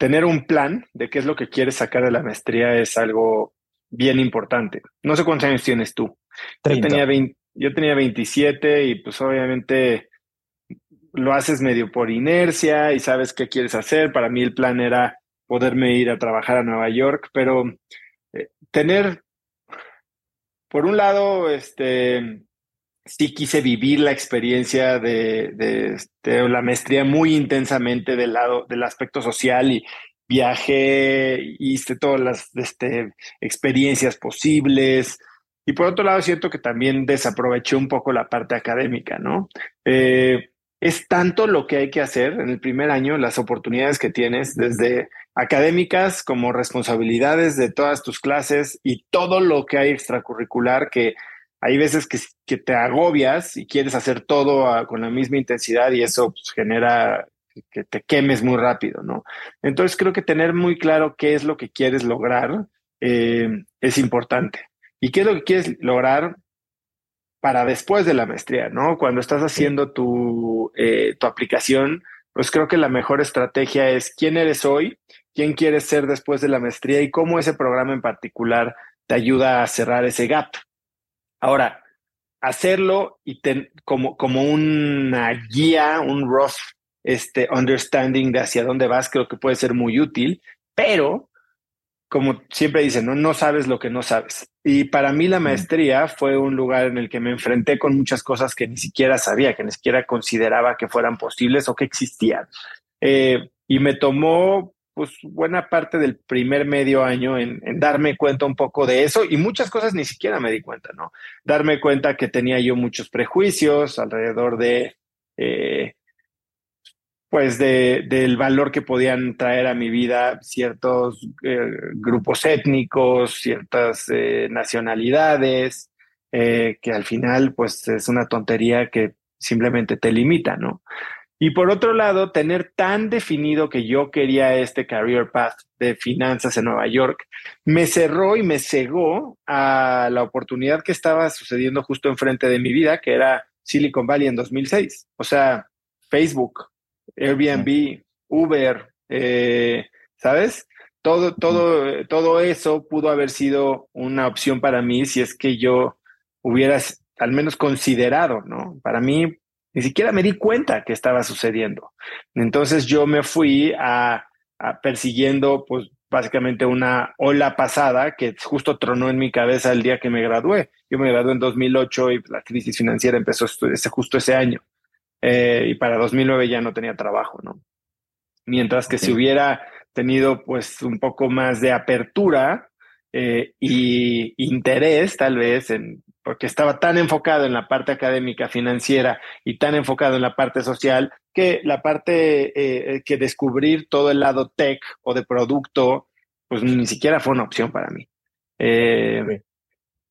tener un plan de qué es lo que quieres sacar de la maestría es algo bien importante. No sé cuántos años tienes tú. Yo tenía, yo tenía 27 y pues obviamente lo haces medio por inercia y sabes qué quieres hacer. Para mí el plan era poderme ir a trabajar a Nueva York, pero eh, tener, por un lado, este, sí quise vivir la experiencia de, este, la maestría muy intensamente del lado del aspecto social y viajé, hice todas las este, experiencias posibles. Y por otro lado, siento que también desaproveché un poco la parte académica, ¿no? Eh, es tanto lo que hay que hacer en el primer año, las oportunidades que tienes, desde académicas como responsabilidades de todas tus clases y todo lo que hay extracurricular que hay veces que, que te agobias y quieres hacer todo con la misma intensidad y eso pues, genera que te quemes muy rápido, ¿no? Entonces creo que tener muy claro qué es lo que quieres lograr eh, es importante. ¿Y qué es lo que quieres lograr para después de la maestría, ¿no? Cuando estás haciendo tu, eh, tu aplicación, pues creo que la mejor estrategia es quién eres hoy, quién quieres ser después de la maestría y cómo ese programa en particular te ayuda a cerrar ese gap. Ahora, hacerlo y como, como una guía, un rough este, understanding de hacia dónde vas, creo que puede ser muy útil, pero como siempre dicen, ¿no? no sabes lo que no sabes. Y para mí la maestría fue un lugar en el que me enfrenté con muchas cosas que ni siquiera sabía, que ni siquiera consideraba que fueran posibles o que existían. Eh, y me tomó pues buena parte del primer medio año en, darme cuenta un poco de eso y muchas cosas ni siquiera me di cuenta, ¿no? Darme cuenta que tenía yo muchos prejuicios alrededor de, eh, pues, de, del valor que podían traer a mi vida ciertos eh, grupos étnicos, ciertas eh, nacionalidades, que al final, pues, es una tontería que simplemente te limita, ¿no? Y por otro lado, tener tan definido que yo quería este career path de finanzas en Nueva York, me cerró y me cegó a la oportunidad que estaba sucediendo justo enfrente de mi vida, que era Silicon Valley en 2006. O sea, Facebook, Airbnb, Uber, eh, ¿sabes? Todo, todo, todo eso pudo haber sido una opción para mí si es que yo hubiera al menos considerado, ¿no? Para mí ni siquiera me di cuenta que estaba sucediendo. Entonces yo me fui a, persiguiendo, pues básicamente una ola pasada que justo tronó en mi cabeza el día que me gradué. Yo me gradué en 2008 y la crisis financiera empezó justo ese año. Eh, y para 2009 ya no tenía trabajo, ¿no? Mientras que si hubiera tenido pues un poco más de apertura eh, y interés tal vez en porque estaba tan enfocado en la parte académica, financiera y tan enfocado en la parte social, que la parte eh, eh, que descubrir todo el lado tech o de producto, pues ni siquiera fue una opción para mí. Eh,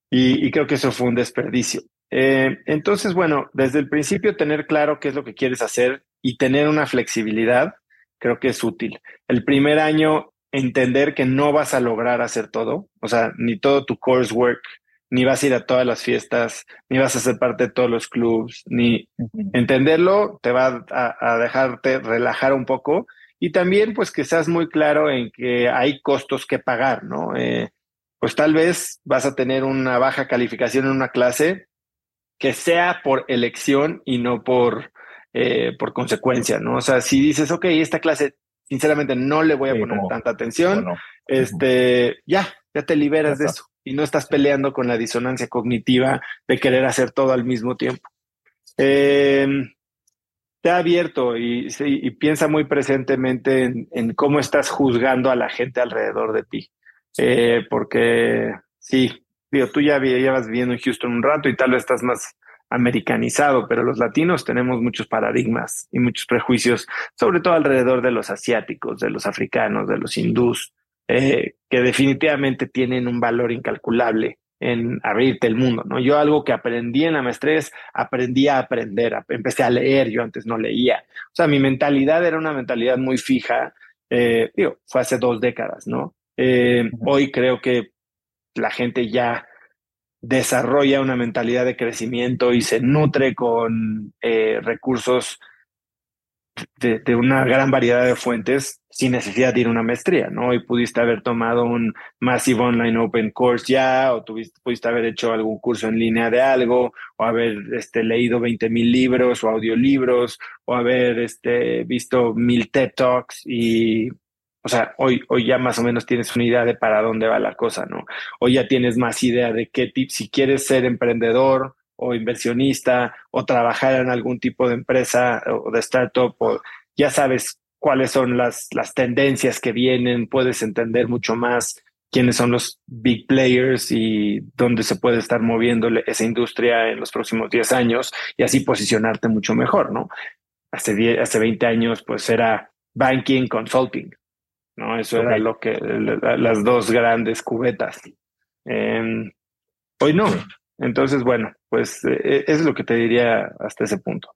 y, creo que eso fue un desperdicio. entonces, bueno, desde el principio tener claro qué es lo que quieres hacer y tener una flexibilidad, creo que es útil. El primer año, entender que no vas a lograr hacer todo, o sea, ni todo tu coursework ni vas a ir a todas las fiestas, ni vas a ser parte de todos los clubs, ni entenderlo te va a, dejarte relajar un poco. Y también pues que seas muy claro en que hay costos que pagar, ¿no? Eh, pues tal vez vas a tener una baja calificación en una clase que sea por elección y no por, eh, por consecuencia, ¿no? O sea, si dices, ok, esta clase sinceramente no le voy a poner tanta atención, este, ya, ya te liberas de eso y no estás peleando con la disonancia cognitiva de querer hacer todo al mismo tiempo. Eh, te ha abierto y, piensa muy presentemente en, cómo estás juzgando a la gente alrededor de ti. Eh, porque sí, digo, tú ya llevas viviendo en Houston un rato y tal vez estás más americanizado, pero los latinos tenemos muchos paradigmas y muchos prejuicios, sobre todo alrededor de los asiáticos, de los africanos, de los hindús, eh, que definitivamente tienen un valor incalculable en abrirte el mundo, ¿no? Yo algo que aprendí en la maestría es aprendí a aprender, empecé a leer, yo antes no leía. O sea, mi mentalidad era una mentalidad muy fija, eh, digo, fue hace dos décadas, ¿no? Eh, hoy creo que la gente ya desarrolla una mentalidad de crecimiento y se nutre con recursos de, una gran variedad de fuentes sin necesidad de ir a una maestría, ¿no? Y pudiste haber tomado un Massive Online Open Course ya, o tuviste, pudiste haber hecho algún curso en línea de algo, o haber este, leído 20 mil libros o audiolibros, o haber este, visto mil TED Talks y o sea, hoy, hoy ya más o menos tienes una idea de para dónde va la cosa, ¿no? Hoy ya tienes más idea de qué tip, si quieres ser emprendedor o inversionista o trabajar en algún tipo de empresa o de startup, o ya sabes cuáles son las, las tendencias que vienen, puedes entender mucho más quiénes son los big players y dónde se puede estar moviendo esa industria en los próximos 10 años y así posicionarte mucho mejor, ¿no? Hace, 10, hace 20 años pues era banking, consulting, ¿no? Eso era lo que, las dos grandes cubetas. Em, hoy no. Entonces, bueno, pues eh, es lo que te diría hasta ese punto.